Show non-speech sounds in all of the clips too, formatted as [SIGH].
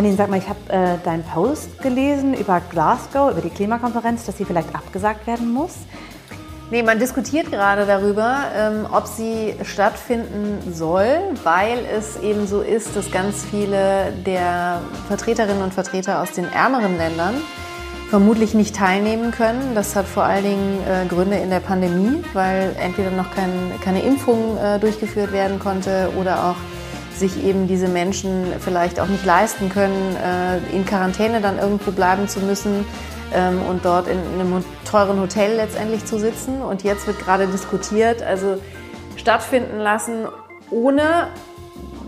Janine, sag mal, ich habe äh, deinen Post gelesen über Glasgow, über die Klimakonferenz, dass sie vielleicht abgesagt werden muss. Nee, man diskutiert gerade darüber, ähm, ob sie stattfinden soll, weil es eben so ist, dass ganz viele der Vertreterinnen und Vertreter aus den ärmeren Ländern vermutlich nicht teilnehmen können. Das hat vor allen Dingen äh, Gründe in der Pandemie, weil entweder noch kein, keine Impfung äh, durchgeführt werden konnte oder auch sich eben diese Menschen vielleicht auch nicht leisten können, äh, in Quarantäne dann irgendwo bleiben zu müssen ähm, und dort in einem teuren Hotel letztendlich zu sitzen. Und jetzt wird gerade diskutiert, also stattfinden lassen ohne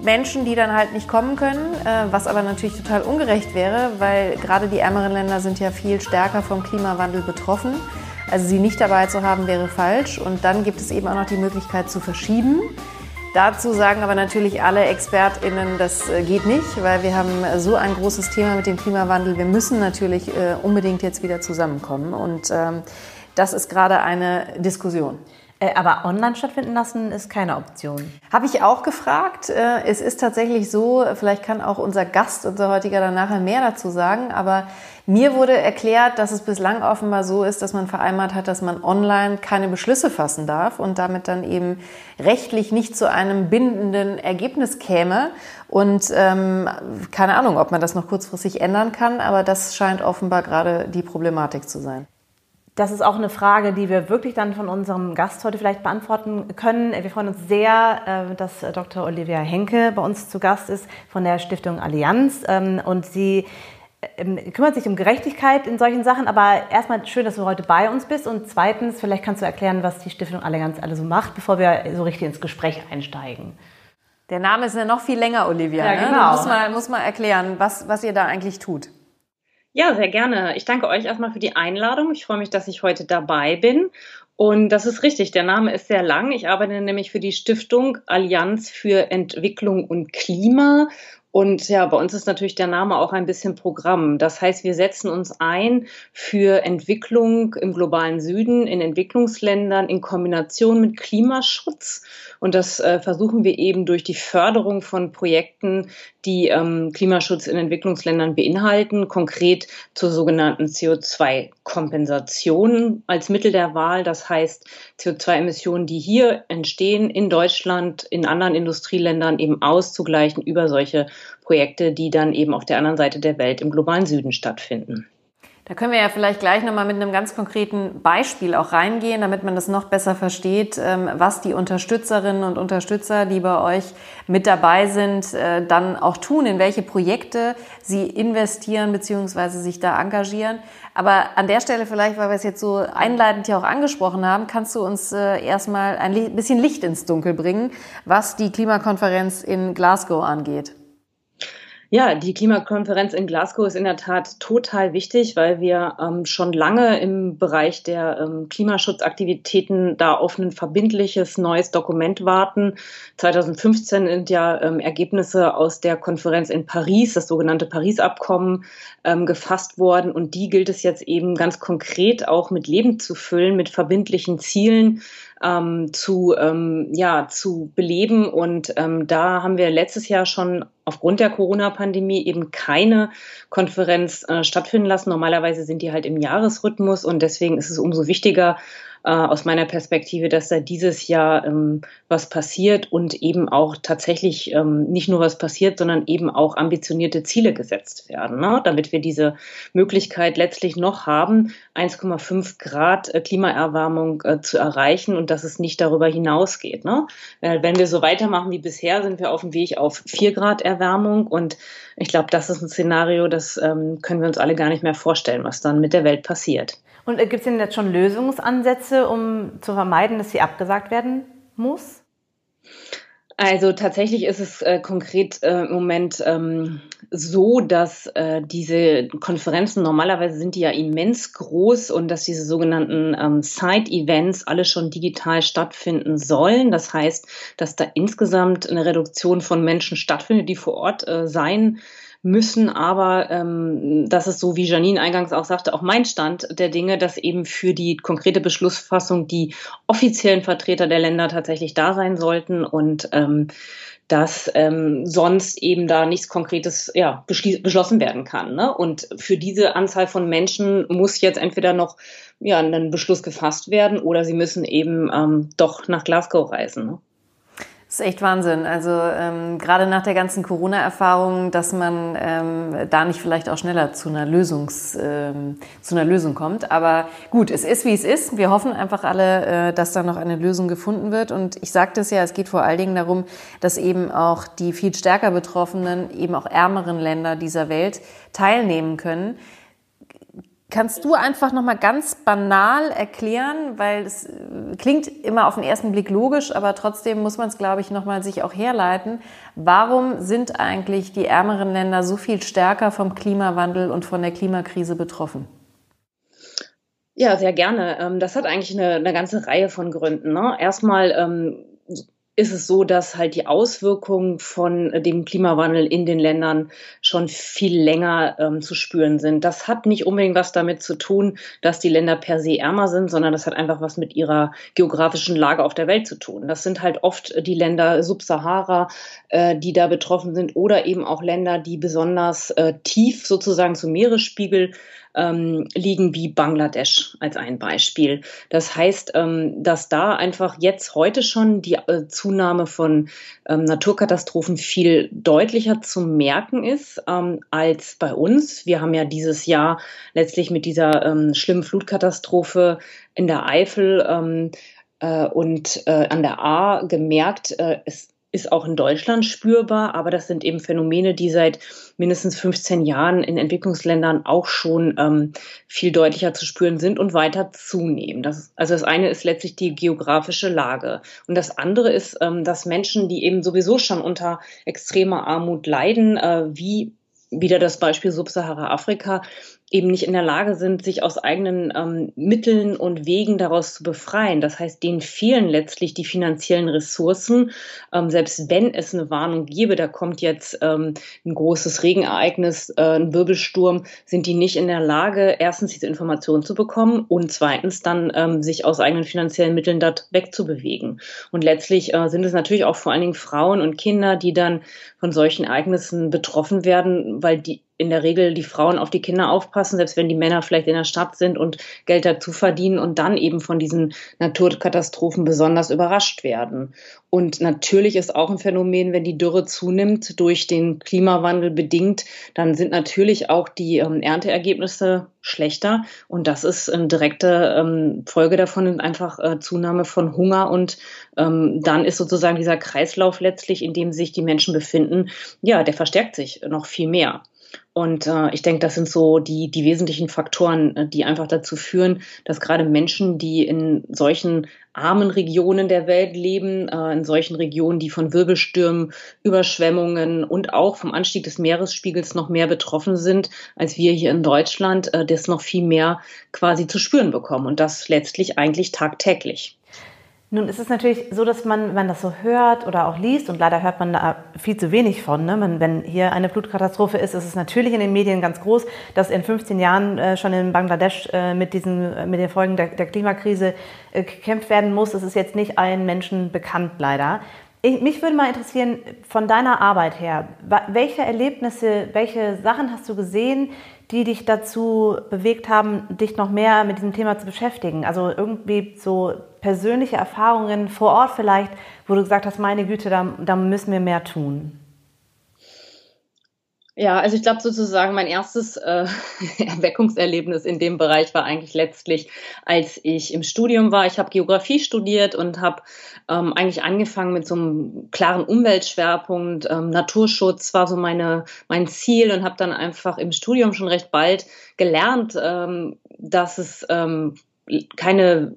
Menschen, die dann halt nicht kommen können, äh, was aber natürlich total ungerecht wäre, weil gerade die ärmeren Länder sind ja viel stärker vom Klimawandel betroffen. Also sie nicht dabei zu haben, wäre falsch. Und dann gibt es eben auch noch die Möglichkeit zu verschieben. Dazu sagen aber natürlich alle ExpertInnen, das äh, geht nicht, weil wir haben so ein großes Thema mit dem Klimawandel. Wir müssen natürlich äh, unbedingt jetzt wieder zusammenkommen. Und ähm, das ist gerade eine Diskussion. Äh, aber online stattfinden lassen ist keine Option. Habe ich auch gefragt. Es ist tatsächlich so, vielleicht kann auch unser Gast, unser heutiger dann nachher mehr dazu sagen, aber mir wurde erklärt, dass es bislang offenbar so ist, dass man vereinbart hat, dass man online keine Beschlüsse fassen darf und damit dann eben rechtlich nicht zu einem bindenden Ergebnis käme. Und ähm, keine Ahnung, ob man das noch kurzfristig ändern kann, aber das scheint offenbar gerade die Problematik zu sein. Das ist auch eine Frage, die wir wirklich dann von unserem Gast heute vielleicht beantworten können. Wir freuen uns sehr, äh, dass Dr. Olivia Henke bei uns zu Gast ist von der Stiftung Allianz. Ähm, und sie kümmert sich um Gerechtigkeit in solchen Sachen. Aber erstmal schön, dass du heute bei uns bist. Und zweitens, vielleicht kannst du erklären, was die Stiftung Allianz alle so macht, bevor wir so richtig ins Gespräch einsteigen. Der Name ist ja noch viel länger, Olivia. Ja, ne? genau. Du musst mal, musst mal erklären, was, was ihr da eigentlich tut. Ja, sehr gerne. Ich danke euch erstmal für die Einladung. Ich freue mich, dass ich heute dabei bin. Und das ist richtig, der Name ist sehr lang. Ich arbeite nämlich für die Stiftung Allianz für Entwicklung und Klima. Und ja, bei uns ist natürlich der Name auch ein bisschen Programm. Das heißt, wir setzen uns ein für Entwicklung im globalen Süden, in Entwicklungsländern in Kombination mit Klimaschutz. Und das äh, versuchen wir eben durch die Förderung von Projekten, die ähm, Klimaschutz in Entwicklungsländern beinhalten, konkret zur sogenannten CO2-Kompensation als Mittel der Wahl. Das heißt, CO2-Emissionen, die hier entstehen in Deutschland, in anderen Industrieländern eben auszugleichen über solche Projekte, die dann eben auf der anderen Seite der Welt im globalen Süden stattfinden. Da können wir ja vielleicht gleich nochmal mit einem ganz konkreten Beispiel auch reingehen, damit man das noch besser versteht, ähm, was die Unterstützerinnen und Unterstützer, die bei euch mit dabei sind, äh, dann auch tun, in welche Projekte sie investieren bzw. sich da engagieren. Aber an der Stelle vielleicht, weil wir es jetzt so einleitend ja auch angesprochen haben, kannst du uns äh, erstmal ein bisschen Licht ins Dunkel bringen, was die Klimakonferenz in Glasgow angeht. Ja, die Klimakonferenz in Glasgow ist in der Tat total wichtig, weil wir ähm, schon lange im Bereich der ähm, Klimaschutzaktivitäten da auf ein verbindliches neues Dokument warten. 2015 sind ja ähm, Ergebnisse aus der Konferenz in Paris, das sogenannte Paris-Abkommen, ähm, gefasst worden. Und die gilt es jetzt eben ganz konkret auch mit Leben zu füllen, mit verbindlichen Zielen ähm, zu, ähm, ja, zu beleben. Und ähm, da haben wir letztes Jahr schon aufgrund der Corona-Pandemie eben keine Konferenz äh, stattfinden lassen. Normalerweise sind die halt im Jahresrhythmus und deswegen ist es umso wichtiger, äh, aus meiner Perspektive, dass da dieses Jahr ähm, was passiert und eben auch tatsächlich ähm, nicht nur was passiert, sondern eben auch ambitionierte Ziele gesetzt werden, ne? damit wir diese Möglichkeit letztlich noch haben, 1,5 Grad äh, Klimaerwärmung äh, zu erreichen und dass es nicht darüber hinausgeht. Ne? Wenn wir so weitermachen wie bisher, sind wir auf dem Weg auf 4 Grad Erwärmung und ich glaube, das ist ein Szenario, das ähm, können wir uns alle gar nicht mehr vorstellen, was dann mit der Welt passiert. Und äh, gibt es denn jetzt schon Lösungsansätze, um zu vermeiden, dass sie abgesagt werden muss? Also tatsächlich ist es äh, konkret äh, im Moment ähm, so, dass äh, diese Konferenzen normalerweise sind die ja immens groß und dass diese sogenannten ähm, Side-Events alle schon digital stattfinden sollen. Das heißt, dass da insgesamt eine Reduktion von Menschen stattfindet, die vor Ort äh, sein müssen aber, ähm, das ist so, wie Janine eingangs auch sagte, auch mein Stand der Dinge, dass eben für die konkrete Beschlussfassung die offiziellen Vertreter der Länder tatsächlich da sein sollten und ähm, dass ähm, sonst eben da nichts Konkretes ja, beschlossen werden kann. Ne? Und für diese Anzahl von Menschen muss jetzt entweder noch ja, ein Beschluss gefasst werden oder sie müssen eben ähm, doch nach Glasgow reisen. Ne? Das ist echt Wahnsinn. Also ähm, gerade nach der ganzen Corona-Erfahrung, dass man ähm, da nicht vielleicht auch schneller zu einer, Lösungs, ähm, zu einer Lösung kommt. Aber gut, es ist wie es ist. Wir hoffen einfach alle, äh, dass da noch eine Lösung gefunden wird. Und ich sagte es ja, es geht vor allen Dingen darum, dass eben auch die viel stärker betroffenen, eben auch ärmeren Länder dieser Welt teilnehmen können. Kannst du einfach noch mal ganz banal erklären, weil es äh, klingt immer auf den ersten Blick logisch, aber trotzdem muss man es, glaube ich, noch mal sich auch herleiten. Warum sind eigentlich die ärmeren Länder so viel stärker vom Klimawandel und von der Klimakrise betroffen? Ja, sehr gerne. Ähm, das hat eigentlich eine, eine ganze Reihe von Gründen. Ne? Erstmal ähm, ist es so, dass halt die Auswirkungen von dem Klimawandel in den Ländern schon viel länger ähm, zu spüren sind. Das hat nicht unbedingt was damit zu tun, dass die Länder per se ärmer sind, sondern das hat einfach was mit ihrer geografischen Lage auf der Welt zu tun. Das sind halt oft die Länder Subsahara, äh, die da betroffen sind oder eben auch Länder, die besonders äh, tief sozusagen zum Meeresspiegel ähm, liegen wie Bangladesch als ein Beispiel. Das heißt, ähm, dass da einfach jetzt heute schon die äh, Zunahme von ähm, Naturkatastrophen viel deutlicher zu merken ist ähm, als bei uns. Wir haben ja dieses Jahr letztlich mit dieser ähm, schlimmen Flutkatastrophe in der Eifel ähm, äh, und äh, an der A gemerkt, äh, es ist auch in Deutschland spürbar, aber das sind eben Phänomene, die seit mindestens 15 Jahren in Entwicklungsländern auch schon ähm, viel deutlicher zu spüren sind und weiter zunehmen. Das, also das eine ist letztlich die geografische Lage und das andere ist, ähm, dass Menschen, die eben sowieso schon unter extremer Armut leiden, äh, wie wieder das Beispiel Subsahara-Afrika, eben nicht in der Lage sind, sich aus eigenen ähm, Mitteln und Wegen daraus zu befreien. Das heißt, denen fehlen letztlich die finanziellen Ressourcen. Ähm, selbst wenn es eine Warnung gäbe, da kommt jetzt ähm, ein großes Regenereignis, äh, ein Wirbelsturm, sind die nicht in der Lage, erstens diese Informationen zu bekommen und zweitens dann ähm, sich aus eigenen finanziellen Mitteln dort wegzubewegen. Und letztlich äh, sind es natürlich auch vor allen Dingen Frauen und Kinder, die dann von solchen Ereignissen betroffen werden, weil die in der Regel die Frauen auf die Kinder aufpassen, selbst wenn die Männer vielleicht in der Stadt sind und Geld dazu verdienen und dann eben von diesen Naturkatastrophen besonders überrascht werden. Und natürlich ist auch ein Phänomen, wenn die Dürre zunimmt, durch den Klimawandel bedingt, dann sind natürlich auch die ähm, Ernteergebnisse schlechter. Und das ist eine direkte ähm, Folge davon, einfach äh, Zunahme von Hunger. Und ähm, dann ist sozusagen dieser Kreislauf letztlich, in dem sich die Menschen befinden, ja, der verstärkt sich noch viel mehr. Und äh, ich denke, das sind so die, die wesentlichen Faktoren, äh, die einfach dazu führen, dass gerade Menschen, die in solchen armen Regionen der Welt leben, äh, in solchen Regionen, die von Wirbelstürmen, Überschwemmungen und auch vom Anstieg des Meeresspiegels noch mehr betroffen sind, als wir hier in Deutschland, äh, das noch viel mehr quasi zu spüren bekommen. Und das letztlich eigentlich tagtäglich. Nun ist es natürlich so, dass man, wenn man das so hört oder auch liest, und leider hört man da viel zu wenig von, ne? man, wenn hier eine Flutkatastrophe ist, ist es natürlich in den Medien ganz groß, dass in 15 Jahren äh, schon in Bangladesch äh, mit, diesen, äh, mit den Folgen der, der Klimakrise äh, gekämpft werden muss. Das ist jetzt nicht allen Menschen bekannt, leider. Ich, mich würde mal interessieren, von deiner Arbeit her, welche Erlebnisse, welche Sachen hast du gesehen, die dich dazu bewegt haben, dich noch mehr mit diesem Thema zu beschäftigen? Also irgendwie so persönliche Erfahrungen vor Ort vielleicht, wo du gesagt hast, meine Güte, da, da müssen wir mehr tun. Ja, also ich glaube sozusagen, mein erstes äh, [LAUGHS] Erweckungserlebnis in dem Bereich war eigentlich letztlich, als ich im Studium war. Ich habe Geografie studiert und habe ähm, eigentlich angefangen mit so einem klaren Umweltschwerpunkt. Ähm, Naturschutz war so meine, mein Ziel und habe dann einfach im Studium schon recht bald gelernt, ähm, dass es ähm, keine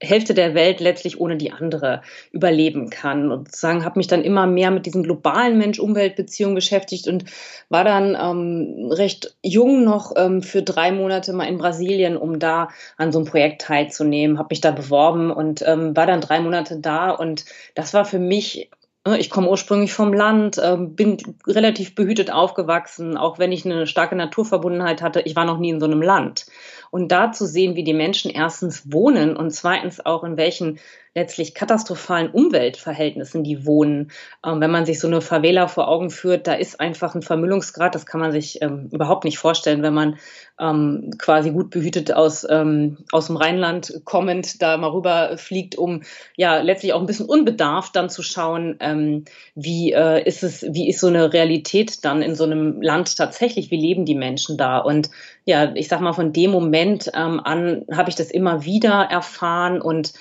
Hälfte der Welt letztlich ohne die andere überleben kann. Und sozusagen habe mich dann immer mehr mit diesen globalen Mensch-Umwelt-Beziehungen beschäftigt und war dann ähm, recht jung noch ähm, für drei Monate mal in Brasilien, um da an so einem Projekt teilzunehmen, habe mich da beworben und ähm, war dann drei Monate da und das war für mich Ne, ich komme ursprünglich vom Land, ähm, bin relativ behütet aufgewachsen, auch wenn ich eine starke Naturverbundenheit hatte. Ich war noch nie in so einem Land. Und da zu sehen, wie die Menschen erstens wohnen und zweitens auch in welchen letztlich katastrophalen Umweltverhältnissen die wohnen. Ähm, wenn man sich so eine Favela vor Augen führt, da ist einfach ein Vermüllungsgrad, das kann man sich ähm, überhaupt nicht vorstellen, wenn man ähm, quasi gut behütet aus, ähm, aus dem Rheinland kommend da mal rüber fliegt, um ja letztlich auch ein bisschen unbedarft dann zu schauen, ähm, wie äh, ist es, wie ist so eine Realität dann in so einem Land tatsächlich, wie leben die Menschen da? Und ja, ich sag mal, von dem Moment ähm, an habe ich das immer wieder erfahren und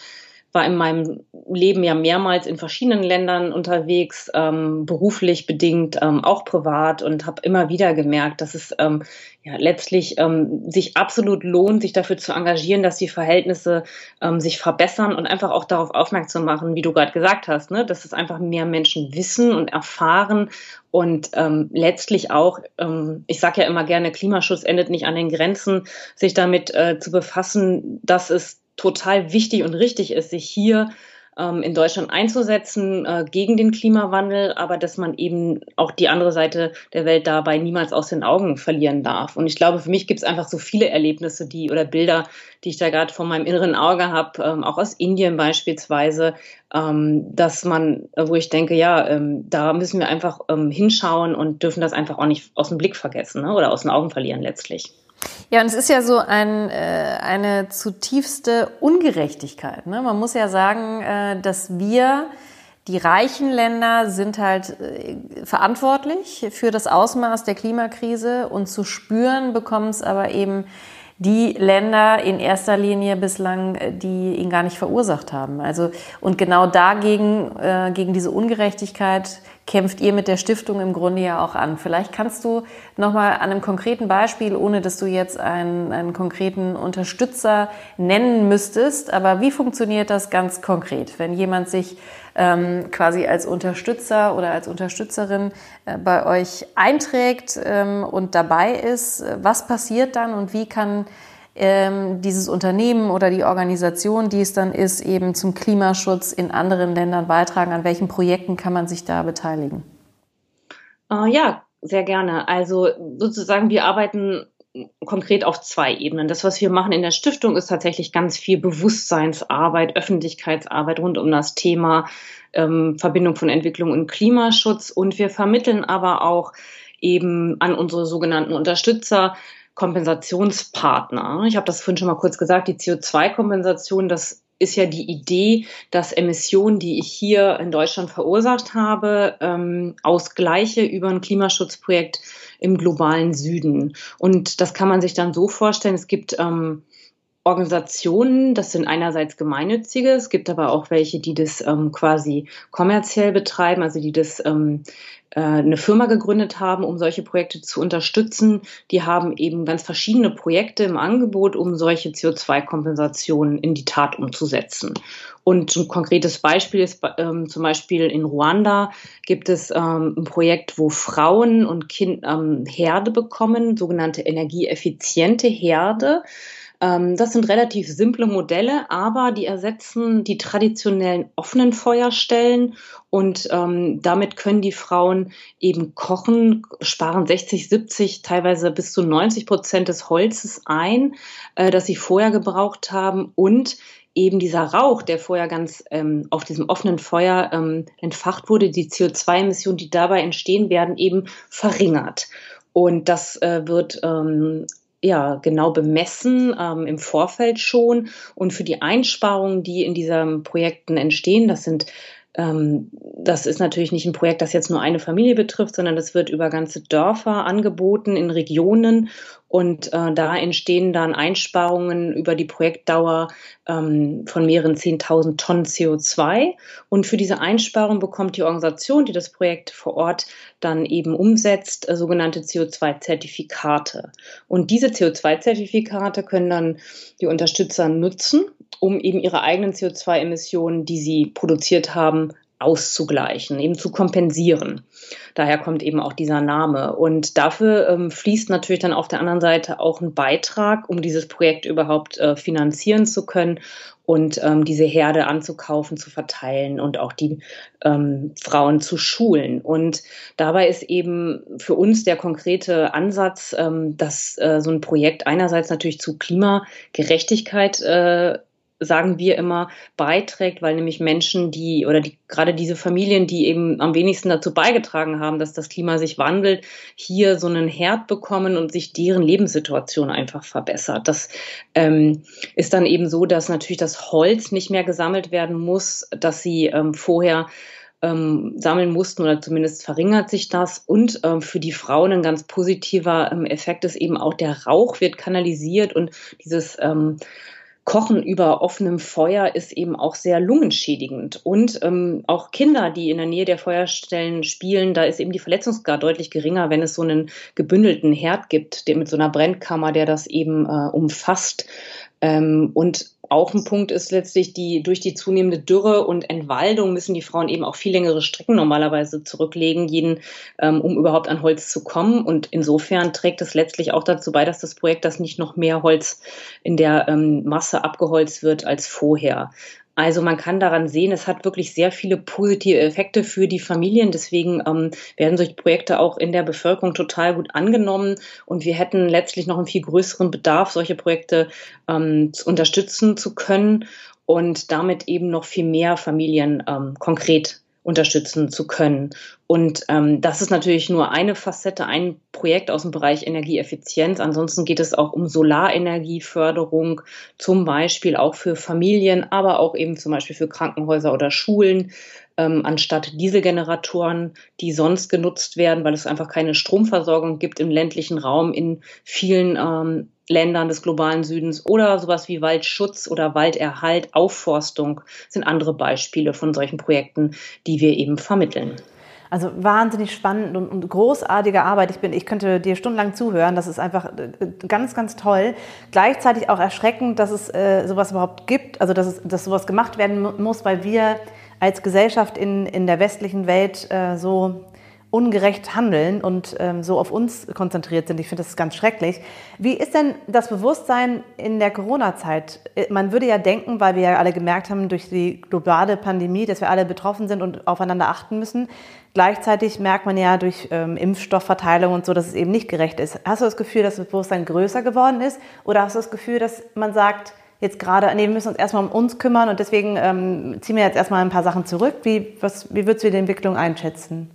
war in meinem Leben ja mehrmals in verschiedenen Ländern unterwegs, ähm, beruflich bedingt, ähm, auch privat und habe immer wieder gemerkt, dass es ähm, ja letztlich ähm, sich absolut lohnt, sich dafür zu engagieren, dass die Verhältnisse ähm, sich verbessern und einfach auch darauf aufmerksam machen, wie du gerade gesagt hast, ne, dass es einfach mehr Menschen wissen und erfahren und ähm, letztlich auch, ähm, ich sage ja immer gerne, Klimaschutz endet nicht an den Grenzen, sich damit äh, zu befassen, dass es total wichtig und richtig ist, sich hier ähm, in Deutschland einzusetzen äh, gegen den Klimawandel, aber dass man eben auch die andere Seite der Welt dabei niemals aus den Augen verlieren darf. Und ich glaube, für mich gibt es einfach so viele Erlebnisse, die oder Bilder, die ich da gerade vor meinem inneren Auge habe, ähm, auch aus Indien beispielsweise, ähm, dass man, wo ich denke, ja, ähm, da müssen wir einfach ähm, hinschauen und dürfen das einfach auch nicht aus dem Blick vergessen ne? oder aus den Augen verlieren letztlich. Ja, und es ist ja so ein, äh, eine zutiefste Ungerechtigkeit. Ne? Man muss ja sagen, äh, dass wir, die reichen Länder, sind halt äh, verantwortlich für das Ausmaß der Klimakrise und zu spüren bekommen es aber eben die Länder in erster Linie bislang, äh, die ihn gar nicht verursacht haben. Also und genau dagegen, äh, gegen diese Ungerechtigkeit kämpft ihr mit der Stiftung im Grunde ja auch an. Vielleicht kannst du noch mal an einem konkreten Beispiel, ohne dass du jetzt einen, einen konkreten Unterstützer nennen müsstest, aber wie funktioniert das ganz konkret, wenn jemand sich ähm, quasi als Unterstützer oder als Unterstützerin äh, bei euch einträgt ähm, und dabei ist? Was passiert dann und wie kann ähm, dieses Unternehmen oder die Organisation, die es dann ist, eben zum Klimaschutz in anderen Ländern beitragen? An welchen Projekten kann man sich da beteiligen? Uh, ja, sehr gerne. Also sozusagen, wir arbeiten konkret auf zwei Ebenen. Das, was wir machen in der Stiftung, ist tatsächlich ganz viel Bewusstseinsarbeit, Öffentlichkeitsarbeit rund um das Thema ähm, Verbindung von Entwicklung und Klimaschutz. Und wir vermitteln aber auch eben an unsere sogenannten Unterstützer Kompensationspartner. Ich habe das vorhin schon mal kurz gesagt, die CO2-Kompensation, das ist ja die Idee, dass Emissionen, die ich hier in Deutschland verursacht habe, ähm, ausgleiche über ein Klimaschutzprojekt im globalen Süden. Und das kann man sich dann so vorstellen, es gibt ähm, Organisationen, das sind einerseits gemeinnützige, es gibt aber auch welche, die das ähm, quasi kommerziell betreiben, also die das ähm, äh, eine Firma gegründet haben, um solche Projekte zu unterstützen. Die haben eben ganz verschiedene Projekte im Angebot, um solche CO2-Kompensationen in die Tat umzusetzen. Und ein konkretes Beispiel ist ähm, zum Beispiel in Ruanda gibt es ähm, ein Projekt, wo Frauen und Kind ähm, Herde bekommen, sogenannte energieeffiziente Herde. Ähm, das sind relativ simple Modelle, aber die ersetzen die traditionellen offenen Feuerstellen und ähm, damit können die Frauen eben kochen, sparen 60, 70, teilweise bis zu 90 Prozent des Holzes ein, äh, das sie vorher gebraucht haben und eben dieser Rauch, der vorher ganz ähm, auf diesem offenen Feuer ähm, entfacht wurde, die CO2-Emissionen, die dabei entstehen, werden eben verringert. Und das äh, wird ähm, ja, genau bemessen ähm, im Vorfeld schon. Und für die Einsparungen, die in diesen Projekten entstehen, das sind das ist natürlich nicht ein Projekt, das jetzt nur eine Familie betrifft, sondern das wird über ganze Dörfer angeboten in Regionen und äh, da entstehen dann Einsparungen über die Projektdauer ähm, von mehreren 10.000 Tonnen CO2. Und für diese Einsparung bekommt die Organisation, die das Projekt vor Ort dann eben umsetzt, äh, sogenannte CO2-Zertifikate. Und diese CO2-Zertifikate können dann die Unterstützer nutzen, um eben ihre eigenen CO2-Emissionen, die sie produziert haben, auszugleichen, eben zu kompensieren. Daher kommt eben auch dieser Name. Und dafür ähm, fließt natürlich dann auf der anderen Seite auch ein Beitrag, um dieses Projekt überhaupt äh, finanzieren zu können und ähm, diese Herde anzukaufen, zu verteilen und auch die ähm, Frauen zu schulen. Und dabei ist eben für uns der konkrete Ansatz, ähm, dass äh, so ein Projekt einerseits natürlich zu Klimagerechtigkeit äh, sagen wir immer, beiträgt, weil nämlich Menschen, die oder die, gerade diese Familien, die eben am wenigsten dazu beigetragen haben, dass das Klima sich wandelt, hier so einen Herd bekommen und sich deren Lebenssituation einfach verbessert. Das ähm, ist dann eben so, dass natürlich das Holz nicht mehr gesammelt werden muss, dass sie ähm, vorher ähm, sammeln mussten oder zumindest verringert sich das. Und ähm, für die Frauen ein ganz positiver ähm, Effekt ist eben auch der Rauch wird kanalisiert und dieses ähm, Kochen über offenem Feuer ist eben auch sehr lungenschädigend. Und ähm, auch Kinder, die in der Nähe der Feuerstellen spielen, da ist eben die Verletzungsgrad deutlich geringer, wenn es so einen gebündelten Herd gibt, der mit so einer Brennkammer, der das eben äh, umfasst. Ähm, und auch ein Punkt ist letztlich die, durch die zunehmende Dürre und Entwaldung müssen die Frauen eben auch viel längere Strecken normalerweise zurücklegen, jeden, ähm, um überhaupt an Holz zu kommen. Und insofern trägt es letztlich auch dazu bei, dass das Projekt, das nicht noch mehr Holz in der ähm, Masse abgeholzt wird als vorher. Also man kann daran sehen, es hat wirklich sehr viele positive Effekte für die Familien. Deswegen ähm, werden solche Projekte auch in der Bevölkerung total gut angenommen. Und wir hätten letztlich noch einen viel größeren Bedarf, solche Projekte ähm, unterstützen zu können und damit eben noch viel mehr Familien ähm, konkret unterstützen zu können. Und ähm, das ist natürlich nur eine Facette, ein Projekt aus dem Bereich Energieeffizienz. Ansonsten geht es auch um Solarenergieförderung, zum Beispiel auch für Familien, aber auch eben zum Beispiel für Krankenhäuser oder Schulen, ähm, anstatt Dieselgeneratoren, die sonst genutzt werden, weil es einfach keine Stromversorgung gibt im ländlichen Raum in vielen ähm, Ländern des globalen Südens oder sowas wie Waldschutz oder Walderhalt, Aufforstung sind andere Beispiele von solchen Projekten, die wir eben vermitteln. Also wahnsinnig spannend und, großartige Arbeit. Ich bin, ich könnte dir stundenlang zuhören. Das ist einfach äh, ganz, ganz toll. Gleichzeitig auch erschreckend, dass es äh, sowas überhaupt gibt. Also dass, es, dass sowas gemacht werden muss, weil wir als Gesellschaft in, in der westlichen Welt äh, so ungerecht handeln und ähm, so auf uns konzentriert sind. Ich finde das ganz schrecklich. Wie ist denn das Bewusstsein in der Corona-Zeit? Äh, man würde ja denken, weil wir ja alle gemerkt haben durch die globale Pandemie, dass wir alle betroffen sind und aufeinander achten müssen. Gleichzeitig merkt man ja durch ähm, Impfstoffverteilung und so, dass es eben nicht gerecht ist. Hast du das Gefühl, dass das Bewusstsein größer geworden ist? Oder hast du das Gefühl, dass man sagt, jetzt gerade, nee, wir müssen uns erstmal um uns kümmern und deswegen ähm, ziehen wir jetzt erstmal ein paar Sachen zurück? Wie, was, wie würdest du die Entwicklung einschätzen?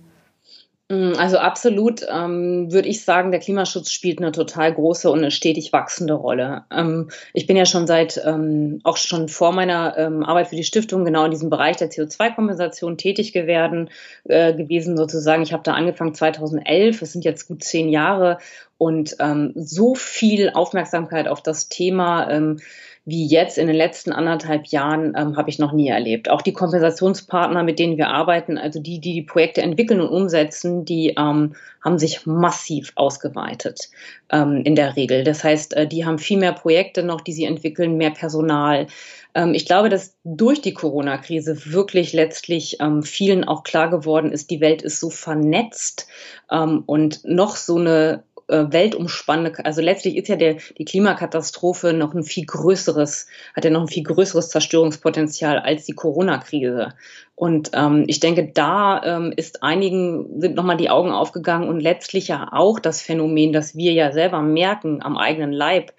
Mm, also absolut ähm, würde ich sagen, der Klimaschutz spielt eine total große und eine stetig wachsende Rolle. Ähm, ich bin ja schon seit, ähm, auch schon vor meiner ähm, Arbeit für die Stiftung genau in diesem Bereich der CO2-Kompensation tätig gewesen, äh, gewesen sozusagen. Ich habe da angefangen 2011, es sind jetzt gut zehn Jahre und ähm, so viel Aufmerksamkeit auf das Thema ähm, wie jetzt in den letzten anderthalb Jahren ähm, habe ich noch nie erlebt. Auch die Kompensationspartner, mit denen wir arbeiten, also die, die die Projekte entwickeln und umsetzen, die ähm, haben sich massiv ausgeweitet ähm, in der Regel. Das heißt, äh, die haben viel mehr Projekte noch, die sie entwickeln, mehr Personal. Ähm, ich glaube, dass durch die Corona-Krise wirklich letztlich ähm, vielen auch klar geworden ist, die Welt ist so vernetzt ähm, und noch so eine äh, weltumspannende, also letztlich ist ja der, die Klimakatastrophe noch ein viel größeres, hat ja noch ein viel größeres Zerstörungspotenzial als die Corona-Krise. Und ähm, ich denke, da ähm, ist einigen sind nochmal die Augen aufgegangen und letztlich ja auch das Phänomen, dass wir ja selber merken am eigenen Leib,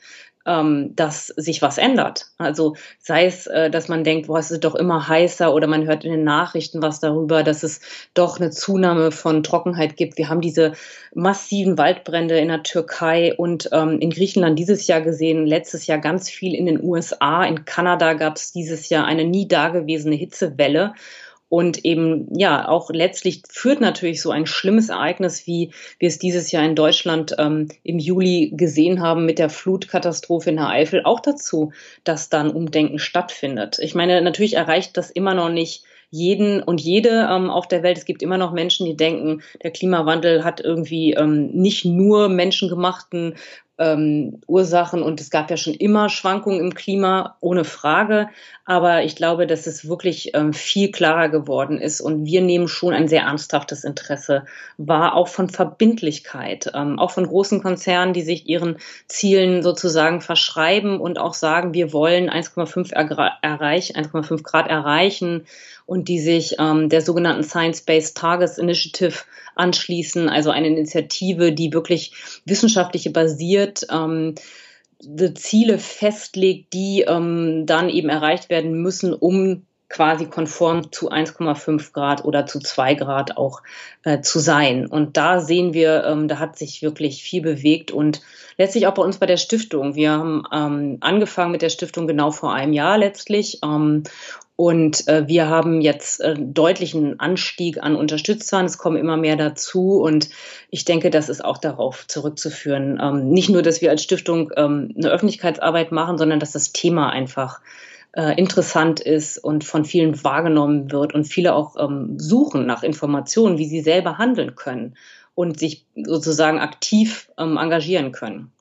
ähm, dass sich was ändert. Also sei es, äh, dass man denkt, boah, es ist doch immer heißer oder man hört in den Nachrichten was darüber, dass es doch eine Zunahme von Trockenheit gibt. Wir haben diese massiven Waldbrände in der Türkei und ähm, in Griechenland dieses Jahr gesehen, letztes Jahr ganz viel in den USA. In Kanada gab es dieses Jahr eine nie dagewesene Hitzewelle. Und eben, ja, auch letztlich führt natürlich so ein schlimmes Ereignis, wie wir es dieses Jahr in Deutschland ähm, im Juli gesehen haben mit der Flutkatastrophe in der Eifel, auch dazu, dass dann Umdenken stattfindet. Ich meine, natürlich erreicht das immer noch nicht jeden und jede ähm, auf der Welt. Es gibt immer noch Menschen, die denken, der Klimawandel hat irgendwie ähm, nicht nur menschengemachten ähm, Ursachen und es gab ja schon immer Schwankungen im Klima, ohne Frage. Aber ich glaube, dass es wirklich ähm, viel klarer geworden ist und wir nehmen schon ein sehr ernsthaftes Interesse wahr, auch von Verbindlichkeit, ähm, auch von großen Konzernen, die sich ihren Zielen sozusagen verschreiben und auch sagen, wir wollen 1,5 erreichen, 1,5 Grad erreichen und die sich ähm, der sogenannten Science-Based Targets Initiative anschließen, also eine Initiative, die wirklich wissenschaftliche basiert, ähm, Ziele festlegt, die ähm, dann eben erreicht werden müssen, um quasi konform zu 1,5 Grad oder zu 2 Grad auch äh, zu sein. Und da sehen wir, ähm, da hat sich wirklich viel bewegt und letztlich auch bei uns bei der Stiftung. Wir haben ähm, angefangen mit der Stiftung genau vor einem Jahr letztlich ähm, und äh, wir haben jetzt äh, deutlichen Anstieg an Unterstützern. Es kommen immer mehr dazu. Und ich denke, das ist auch darauf zurückzuführen. Ähm, nicht nur, dass wir als Stiftung ähm, eine Öffentlichkeitsarbeit machen, sondern dass das Thema einfach äh, interessant ist und von vielen wahrgenommen wird und viele auch ähm, suchen nach Informationen, wie sie selber handeln können und sich sozusagen aktiv ähm, engagieren können.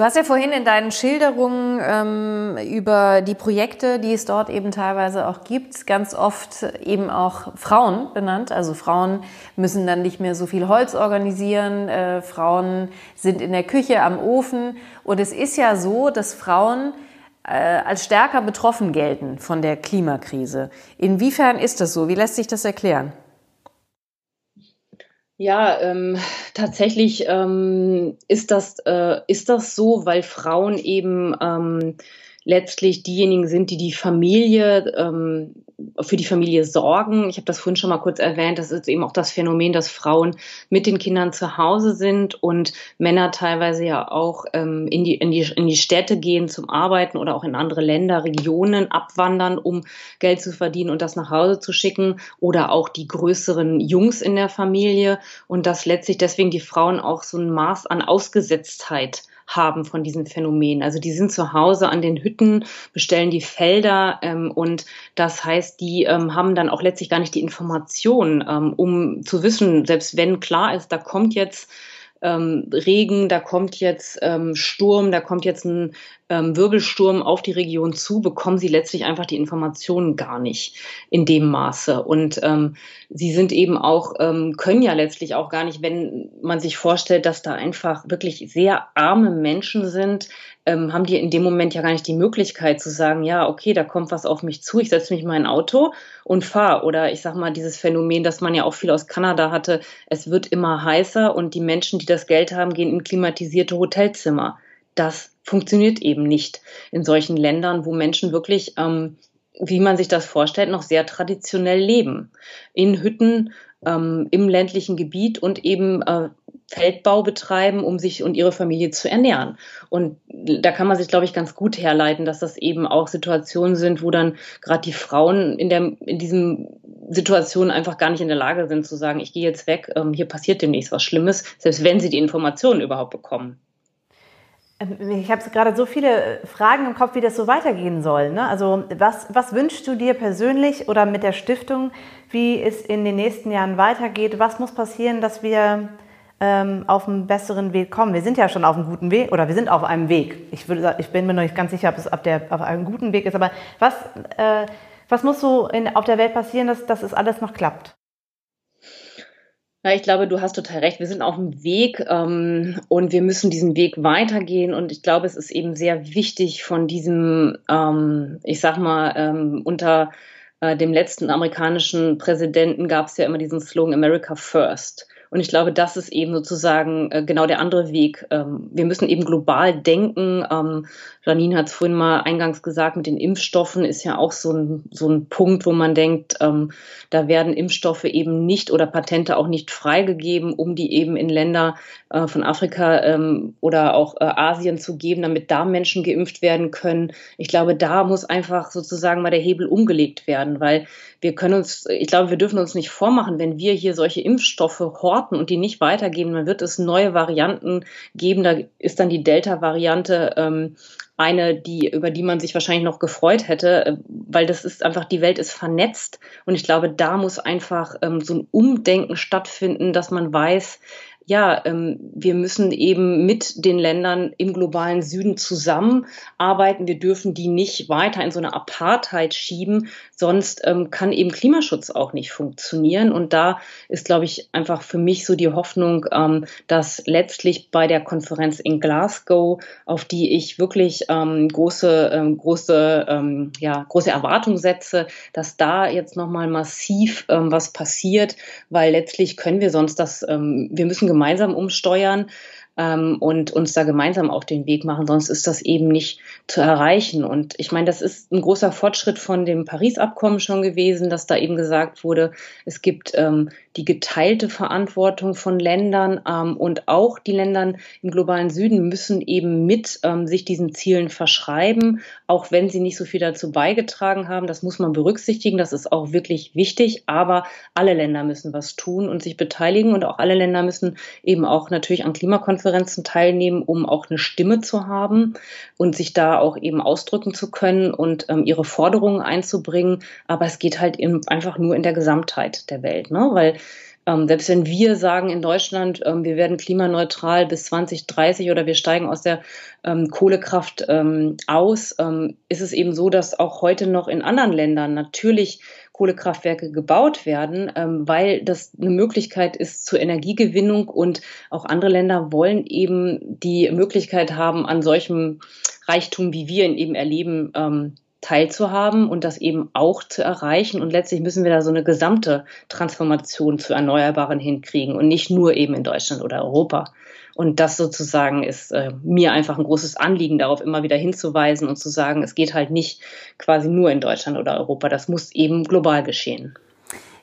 Du hast ja vorhin in deinen Schilderungen ähm, über die Projekte, die es dort eben teilweise auch gibt, ganz oft eben auch Frauen benannt. Also Frauen müssen dann nicht mehr so viel Holz organisieren, äh, Frauen sind in der Küche am Ofen. Und es ist ja so, dass Frauen äh, als stärker betroffen gelten von der Klimakrise. Inwiefern ist das so? Wie lässt sich das erklären? Ja, ähm, tatsächlich ähm, ist, das, äh, ist das so, weil Frauen eben ähm, letztlich diejenigen sind, die die Familie ähm, für die Familie sorgen. Ich habe das vorhin schon mal kurz erwähnt. Das ist eben auch das Phänomen, dass Frauen mit den Kindern zu Hause sind und Männer teilweise ja auch ähm, in, die, in, die, in die Städte gehen zum Arbeiten oder auch in andere Länder, Regionen abwandern, um Geld zu verdienen und das nach Hause zu schicken oder auch die größeren Jungs in der Familie und dass letztlich deswegen die Frauen auch so ein Maß an Ausgesetztheit haben von diesem Phänomen. Also die sind zu Hause an den Hütten, bestellen die Felder ähm, und das heißt, die ähm, haben dann auch letztlich gar nicht die Information, ähm, um zu wissen, selbst wenn klar ist, da kommt jetzt ähm, Regen, da kommt jetzt ähm, Sturm, da kommt jetzt ein ähm, Wirbelsturm auf die Region zu, bekommen sie letztlich einfach die Informationen gar nicht in dem Maße. Und ähm, sie sind eben auch, ähm, können ja letztlich auch gar nicht, wenn man sich vorstellt, dass da einfach wirklich sehr arme Menschen sind, ähm, haben die in dem Moment ja gar nicht die Möglichkeit zu sagen, ja, okay, da kommt was auf mich zu, ich setze mich mal in ein Auto und fahre. Oder ich sag mal, dieses Phänomen, das man ja auch viel aus Kanada hatte, es wird immer heißer und die Menschen, die das Geld haben, gehen in klimatisierte Hotelzimmer. Das funktioniert eben nicht in solchen Ländern, wo Menschen wirklich, ähm, wie man sich das vorstellt, noch sehr traditionell leben. In Hütten ähm, im ländlichen Gebiet und eben äh, Feldbau betreiben, um sich und ihre Familie zu ernähren. Und da kann man sich, glaube ich, ganz gut herleiten, dass das eben auch Situationen sind, wo dann gerade die Frauen in, der, in diesen Situationen einfach gar nicht in der Lage sind zu sagen, ich gehe jetzt weg, ähm, hier passiert demnächst was Schlimmes, selbst wenn sie die Informationen überhaupt bekommen. Ähm, ich habe gerade so viele Fragen im Kopf, wie das so weitergehen soll. Ne? Also was, was wünschst du dir persönlich oder mit der Stiftung, wie es in den nächsten Jahren weitergeht? Was muss passieren, dass wir ähm, auf einen besseren Weg kommen? Wir sind ja schon auf einem guten Weg oder wir sind auf einem Weg. Ich, würde, ich bin mir noch nicht ganz sicher, ob es auf, der, auf einem guten Weg ist. Aber was, äh, was muss so in, auf der Welt passieren, dass, dass es alles noch klappt? Ja, ich glaube, du hast total recht. Wir sind auf dem Weg ähm, und wir müssen diesen Weg weitergehen. Und ich glaube, es ist eben sehr wichtig von diesem, ähm, ich sag mal, ähm, unter äh, dem letzten amerikanischen Präsidenten gab es ja immer diesen Slogan America First. Und ich glaube, das ist eben sozusagen äh, genau der andere Weg. Ähm, wir müssen eben global denken. Ähm, Janine hat es vorhin mal eingangs gesagt, mit den Impfstoffen ist ja auch so ein, so ein Punkt, wo man denkt, ähm, da werden Impfstoffe eben nicht oder Patente auch nicht freigegeben, um die eben in Länder äh, von Afrika ähm, oder auch äh, Asien zu geben, damit da Menschen geimpft werden können. Ich glaube, da muss einfach sozusagen mal der Hebel umgelegt werden, weil wir können uns, ich glaube, wir dürfen uns nicht vormachen, wenn wir hier solche Impfstoffe horten und die nicht weitergeben, dann wird es neue Varianten geben. Da ist dann die Delta-Variante ähm, eine, die, über die man sich wahrscheinlich noch gefreut hätte, äh, weil das ist einfach, die Welt ist vernetzt und ich glaube, da muss einfach ähm, so ein Umdenken stattfinden, dass man weiß, ja, ähm, wir müssen eben mit den Ländern im globalen Süden zusammenarbeiten. Wir dürfen die nicht weiter in so eine Apartheid schieben, sonst ähm, kann eben Klimaschutz auch nicht funktionieren. Und da ist, glaube ich, einfach für mich so die Hoffnung, ähm, dass letztlich bei der Konferenz in Glasgow, auf die ich wirklich ähm, große, ähm, große, ähm, ja, große Erwartungen setze, dass da jetzt nochmal massiv was passiert, weil letztlich können wir sonst das, wir müssen gemeinsam umsteuern ähm, und uns da gemeinsam auf den Weg machen, sonst ist das eben nicht zu erreichen. Und ich meine, das ist ein großer Fortschritt von dem Paris-Abkommen schon gewesen, dass da eben gesagt wurde, es gibt ähm, die geteilte Verantwortung von Ländern ähm, und auch die Länder im globalen Süden müssen eben mit ähm, sich diesen Zielen verschreiben, auch wenn sie nicht so viel dazu beigetragen haben. Das muss man berücksichtigen, das ist auch wirklich wichtig, aber alle Länder müssen was tun und sich beteiligen und auch alle Länder müssen eben auch natürlich an Klimakonferenzen teilnehmen, um auch eine Stimme zu haben und sich da auch eben ausdrücken zu können und ähm, ihre Forderungen einzubringen. Aber es geht halt eben einfach nur in der Gesamtheit der Welt, ne? weil ähm, selbst wenn wir sagen in Deutschland, ähm, wir werden klimaneutral bis 2030 oder wir steigen aus der ähm, Kohlekraft ähm, aus, ähm, ist es eben so, dass auch heute noch in anderen Ländern natürlich Kohlekraftwerke gebaut werden, ähm, weil das eine Möglichkeit ist zur Energiegewinnung und auch andere Länder wollen eben die Möglichkeit haben, an solchem Reichtum, wie wir ihn eben erleben, teilzuhaben und das eben auch zu erreichen. Und letztlich müssen wir da so eine gesamte Transformation zu Erneuerbaren hinkriegen und nicht nur eben in Deutschland oder Europa. Und das sozusagen ist äh, mir einfach ein großes Anliegen, darauf immer wieder hinzuweisen und zu sagen, es geht halt nicht quasi nur in Deutschland oder Europa, das muss eben global geschehen.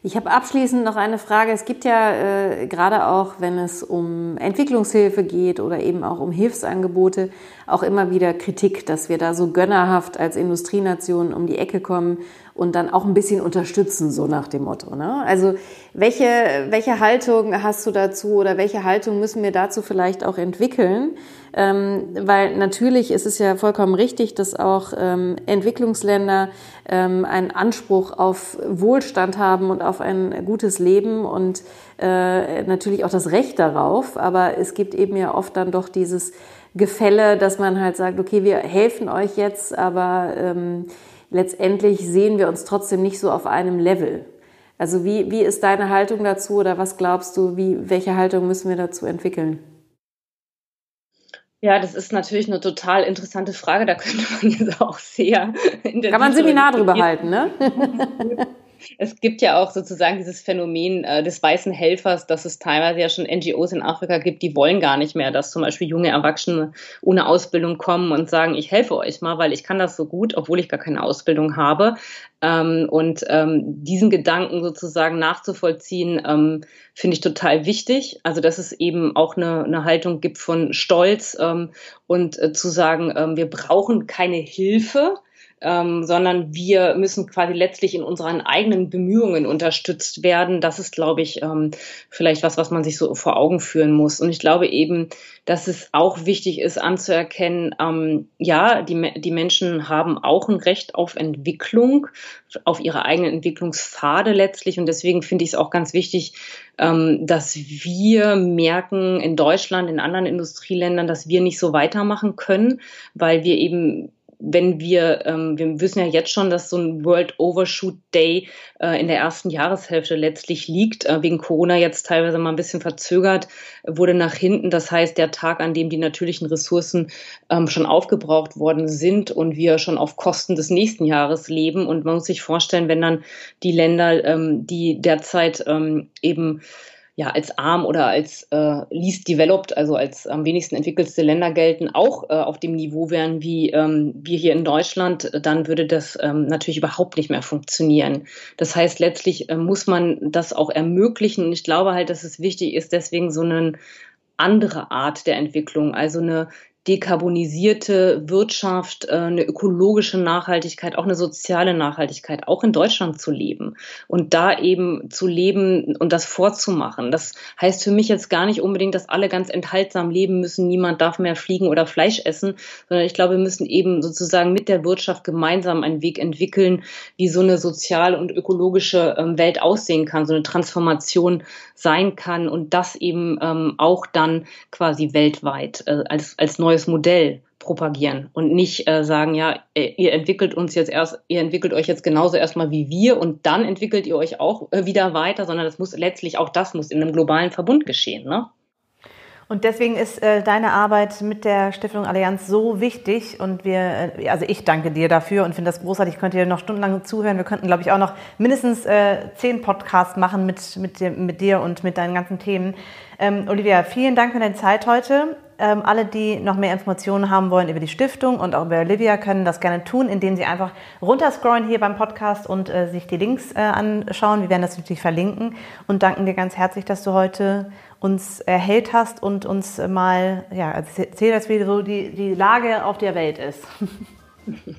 Ich habe abschließend noch eine Frage. Es gibt ja äh, gerade auch, wenn es um Entwicklungshilfe geht oder eben auch um Hilfsangebote, auch immer wieder Kritik, dass wir da so gönnerhaft als Industrienation um die Ecke kommen und dann auch ein bisschen unterstützen, so nach dem Motto. Ne? Also welche, welche Haltung hast du dazu oder welche Haltung müssen wir dazu vielleicht auch entwickeln? Ähm, weil natürlich ist es ja vollkommen richtig, dass auch ähm, Entwicklungsländer ähm, einen Anspruch auf Wohlstand haben und auf ein gutes Leben und äh, natürlich auch das Recht darauf. Aber es gibt eben ja oft dann doch dieses Gefälle, dass man halt sagt, okay, wir helfen euch jetzt, aber ähm, letztendlich sehen wir uns trotzdem nicht so auf einem Level. Also wie, wie ist deine Haltung dazu oder was glaubst du, wie, welche Haltung müssen wir dazu entwickeln? Ja, das ist natürlich eine total interessante Frage. Da könnte man [LAUGHS] jetzt auch sehr. Kann man ein Seminar drüber halten, ne? [LAUGHS] Es gibt ja auch sozusagen dieses Phänomen äh, des weißen Helfers, dass es teilweise ja schon NGOs in Afrika gibt, die wollen gar nicht mehr, dass zum Beispiel junge Erwachsene ohne Ausbildung kommen und sagen, ich helfe euch mal, weil ich kann das so gut, obwohl ich gar keine Ausbildung habe. Ähm, und ähm, diesen Gedanken sozusagen nachzuvollziehen, ähm, finde ich total wichtig. Also dass es eben auch eine, eine Haltung gibt von Stolz ähm, und äh, zu sagen, ähm, wir brauchen keine Hilfe, ähm, sondern wir müssen quasi letztlich in unseren eigenen Bemühungen unterstützt werden. Das ist, glaube ich, ähm, vielleicht was, was man sich so vor Augen führen muss. Und ich glaube eben, dass es auch wichtig ist anzuerkennen, ähm, ja, die, die Menschen haben auch ein Recht auf Entwicklung, auf ihre eigenen Entwicklungspfade letztlich. Und deswegen finde ich es auch ganz wichtig, ähm, dass wir merken in Deutschland, in anderen Industrieländern, dass wir nicht so weitermachen können, weil wir eben wenn wir, ähm, wir wissen ja jetzt schon, dass so ein World Overshoot Day äh, in der ersten Jahreshälfte letztlich liegt, äh, wegen Corona jetzt teilweise mal ein bisschen verzögert, wurde nach hinten. Das heißt, der Tag, an dem die natürlichen Ressourcen ähm, schon aufgebraucht worden sind und wir schon auf Kosten des nächsten Jahres leben. Und man muss sich vorstellen, wenn dann die Länder, ähm, die derzeit ähm, eben ja als arm oder als äh, least developed, also als am wenigsten entwickelste Länder gelten, auch äh, auf dem Niveau wären wie ähm, wir hier in Deutschland, dann würde das ähm, natürlich überhaupt nicht mehr funktionieren. Das heißt, letztlich äh, muss man das auch ermöglichen. Ich glaube halt, dass es wichtig ist, deswegen so eine andere Art der Entwicklung, also eine dekarbonisierte Wirtschaft, äh, eine ökologische Nachhaltigkeit, auch eine soziale Nachhaltigkeit, auch in Deutschland zu leben und da eben zu leben und das vorzumachen. Das heißt für mich jetzt gar nicht unbedingt, dass alle ganz enthaltsam leben müssen, niemand darf mehr fliegen oder Fleisch essen, sondern ich glaube, wir müssen eben sozusagen mit der Wirtschaft gemeinsam einen Weg entwickeln, wie so eine soziale und ökologische ähm, Welt aussehen kann, so eine Transformation sein kann und das eben ähm, auch dann quasi weltweit äh, als, als neues Modell propagieren und nicht äh, sagen, ja, äh, ihr entwickelt uns jetzt erst, ihr entwickelt euch jetzt genauso erstmal wie wir und dann entwickelt ihr euch auch äh, wieder weiter, sondern das muss letztlich auch das muss in einem globalen Verbund geschehen, ne? Und deswegen ist äh, deine Arbeit mit der Stiftung Allianz so wichtig und wir, äh, also ich danke dir dafür und finde das großartig. Ich könnte dir noch stundenlang zuhören. Wir könnten, glaube ich, auch noch mindestens äh, zehn Podcasts machen mit, mit, dir, mit dir und mit deinen ganzen Themen. Ähm, Olivia, vielen Dank für deine Zeit heute. Ähm, alle, die noch mehr Informationen haben wollen über die Stiftung und auch über Olivia, können das gerne tun, indem sie einfach runterscrollen hier beim Podcast und äh, sich die Links äh, anschauen. Wir werden das natürlich verlinken und danken dir ganz herzlich, dass du heute uns erhellt hast und uns mal ja, erzählt hast, wie so die, die Lage auf der Welt ist. [LAUGHS]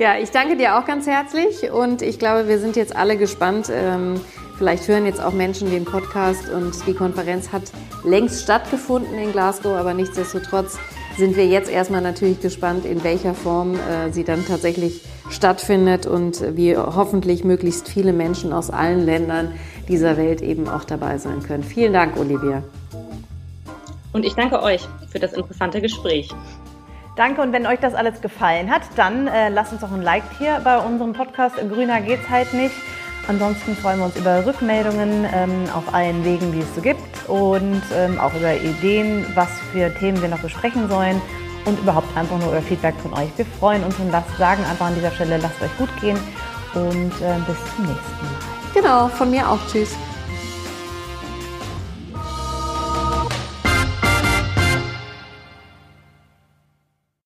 Ja, ich danke dir auch ganz herzlich und ich glaube, wir sind jetzt alle gespannt. Ähm, vielleicht hören jetzt auch Menschen den Podcast und die Konferenz hat längst stattgefunden in Glasgow, aber nichtsdestotrotz sind wir jetzt erstmal natürlich gespannt, in welcher Form äh, sie dann tatsächlich stattfindet und wie hoffentlich möglichst viele Menschen aus allen Ländern dieser Welt eben auch dabei sein können. Vielen Dank, Olivia. Und ich danke euch für das interessante Gespräch. Danke und wenn euch das alles gefallen hat, dann äh, lasst uns doch ein Like hier bei unserem Podcast. Grüner geht's halt nicht. Ansonsten freuen wir uns über Rückmeldungen ähm, auf allen Wegen, die es so gibt und ähm, auch über Ideen, was für Themen wir noch besprechen sollen und überhaupt einfach nur über Feedback von euch. Wir freuen uns und lasst, sagen einfach an dieser Stelle, lasst euch gut gehen und äh, bis zum nächsten Mal. Genau, von mir auch. Tschüss.